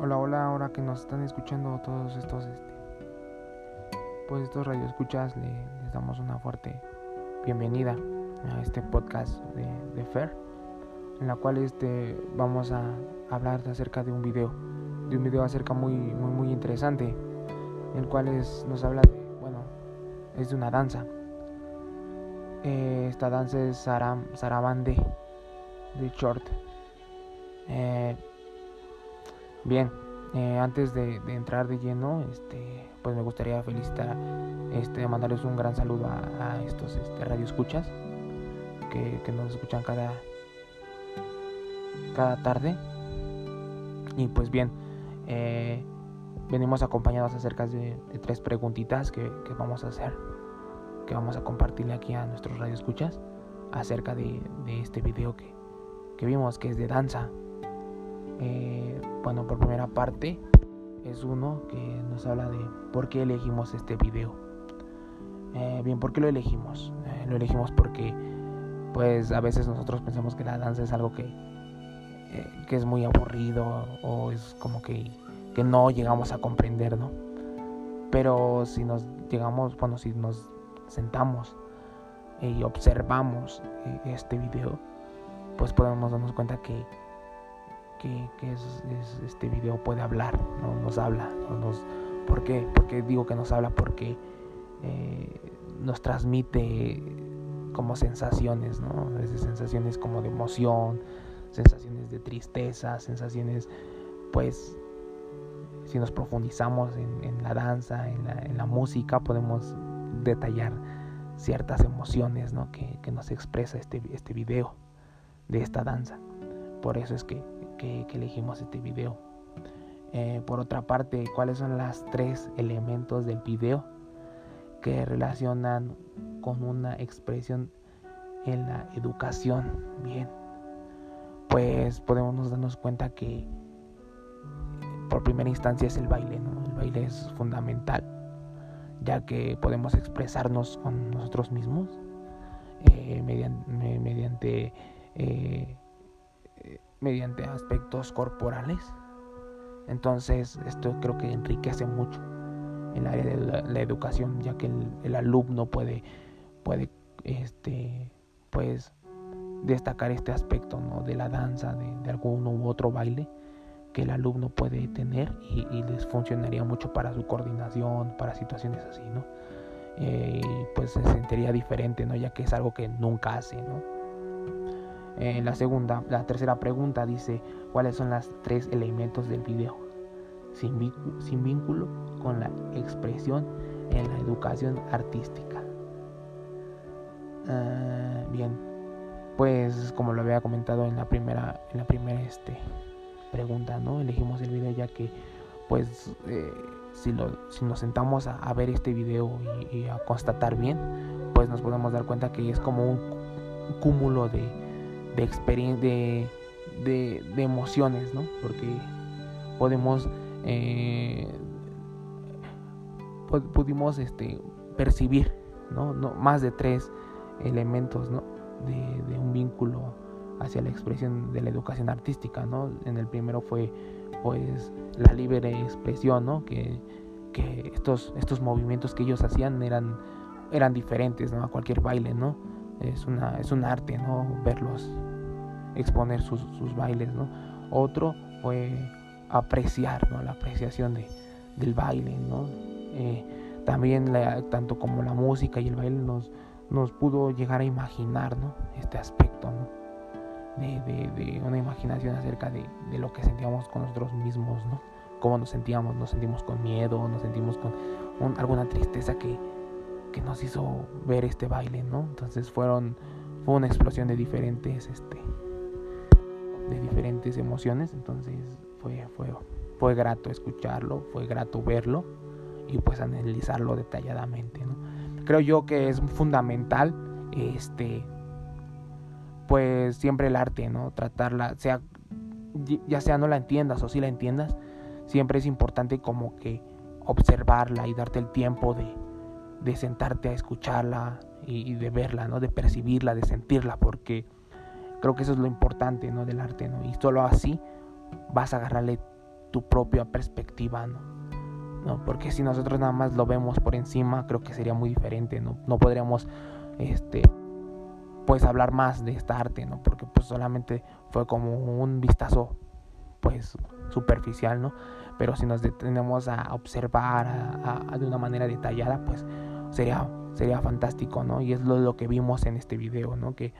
Hola, hola, ahora que nos están escuchando todos estos, este, pues estos radioescuchas, le, les damos una fuerte bienvenida a este podcast de, Fer, en la cual este, vamos a hablar acerca de un video, de un video acerca muy, muy, muy interesante, el cual es, nos habla de, bueno, es de una danza. Eh, esta danza es Saram, Sarabande de Short. Eh, Bien, eh, antes de, entrar de lleno, este, pues me gustaría felicitar, este, mandarles un gran saludo a, estos este, radioescuchas que, nos escuchan cada, cada tarde. Y pues bien, eh, venimos acompañados acerca de, tres preguntitas que, que, vamos a hacer, que vamos a compartirle aquí a nuestros radioescuchas acerca de, de este video que, que vimos, que es de danza. Eh, bueno, por primera parte es uno que nos habla de por qué elegimos este video. Eh, bien, ¿por qué lo elegimos? Eh, lo elegimos porque pues a veces nosotros pensamos que la danza es algo que, que es muy aburrido o es como que, que no llegamos a comprender, ¿no? Pero si nos llegamos, bueno, si nos sentamos y observamos este video, pues podemos darnos cuenta que que, que es, es, este video puede hablar, ¿no? nos habla. ¿no? Nos, ¿Por qué? Porque digo que nos habla porque eh, nos transmite como sensaciones, ¿no? Desde sensaciones como de emoción, sensaciones de tristeza, sensaciones, pues, si nos profundizamos en, en la danza, en la, en la, música, podemos detallar ciertas emociones, ¿no? Que, que nos expresa este, este video de esta danza. Por eso es que que, elegimos este video. Eh, por otra parte, ¿cuáles son las tres elementos del video que relacionan con una expresión en la educación? Bien, pues podemos darnos cuenta que por primera instancia es el baile, ¿no? El baile es fundamental, ya que podemos expresarnos con nosotros mismos eh, mediante, mediante mediante aspectos corporales. Entonces esto creo que enriquece mucho en el área de la, educación, ya que el, el, alumno puede, puede este, pues, destacar este aspecto ¿no? de la danza, de, de, algún u otro baile que el alumno puede tener y, les funcionaría mucho para su coordinación, para situaciones así, ¿no? Eh, pues se sentiría diferente, ¿no? Ya que es algo que nunca hace, ¿no? Eh, la segunda, la tercera pregunta dice cuáles son los tres elementos del video sin, vínculo, con la expresión en la educación artística. Uh, bien, pues como lo había comentado en la primera, en la primera este, pregunta, ¿no? Elegimos el video ya que, pues, eh, si, lo, si, nos sentamos a, ver este video y, y, a constatar bien, pues nos podemos dar cuenta que es como un cúmulo de, de de, de, de, emociones, ¿no? Porque podemos eh, pudimos este, percibir, ¿no? ¿no? Más de tres elementos, ¿no? De, de, un vínculo hacia la expresión de la educación artística, ¿no? En el primero fue, pues, la libre expresión, ¿no? Que, que estos, estos movimientos que ellos hacían eran, eran diferentes, ¿no? A cualquier baile, ¿no? Es, una, es un arte, ¿no? Verlos exponer sus, sus bailes, ¿no? Otro fue apreciar, ¿no? La apreciación de, del baile, ¿no? Eh, también tanto como la música y el baile nos, nos pudo llegar a imaginar, ¿no? Este aspecto, ¿no? De, de, una imaginación acerca de, de, lo que sentíamos con nosotros mismos, ¿no? Cómo nos sentíamos, nos sentimos con miedo, nos sentimos con un, alguna tristeza que, que nos hizo ver este baile, ¿no? Entonces fueron, fue una explosión de diferentes, este, de diferentes emociones, entonces fue, fue, fue grato escucharlo, fue grato verlo y pues analizarlo detalladamente. Creo yo que es fundamental, este, pues siempre el arte, ¿no? Tratarla, sea, ya sea no la entiendas o si la entiendas, siempre es importante como que observarla y darte el tiempo de, de sentarte a escucharla y, y, de verla, ¿no? De percibirla, de sentirla, porque creo que eso es lo importante, ¿no? Del arte, ¿no? Y solo así vas a agarrarle tu propia perspectiva, ¿no? ¿no? Porque si nosotros nada más lo vemos por encima, creo que sería muy diferente, ¿no? No podríamos, este, pues hablar más de esta arte, ¿no? Porque pues solamente fue como un vistazo, pues, superficial, ¿no? Pero si nos detenemos a observar de una manera detallada, pues sería, sería fantástico, ¿no? Y es lo, lo que vimos en este video, ¿no? Que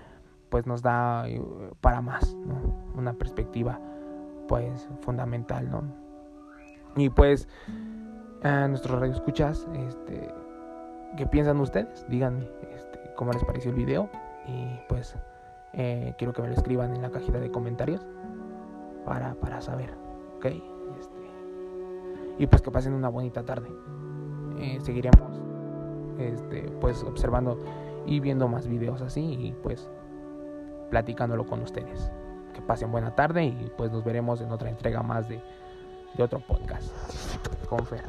pues nos da eh, para más. Una perspectiva pues fundamental, ¿no? Y pues a nuestros radioescuchas, este, ¿qué piensan ustedes? Díganme este, cómo les pareció el video y pues eh, quiero que me lo escriban en la cajita de comentarios para, para saber, ¿ok? Este, y pues que pasen una bonita tarde. Eh, seguiremos este, pues observando y viendo más videos así y pues platicándolo con ustedes. Que pasen buena tarde y pues nos veremos en otra entrega más de, otro podcast con Fer.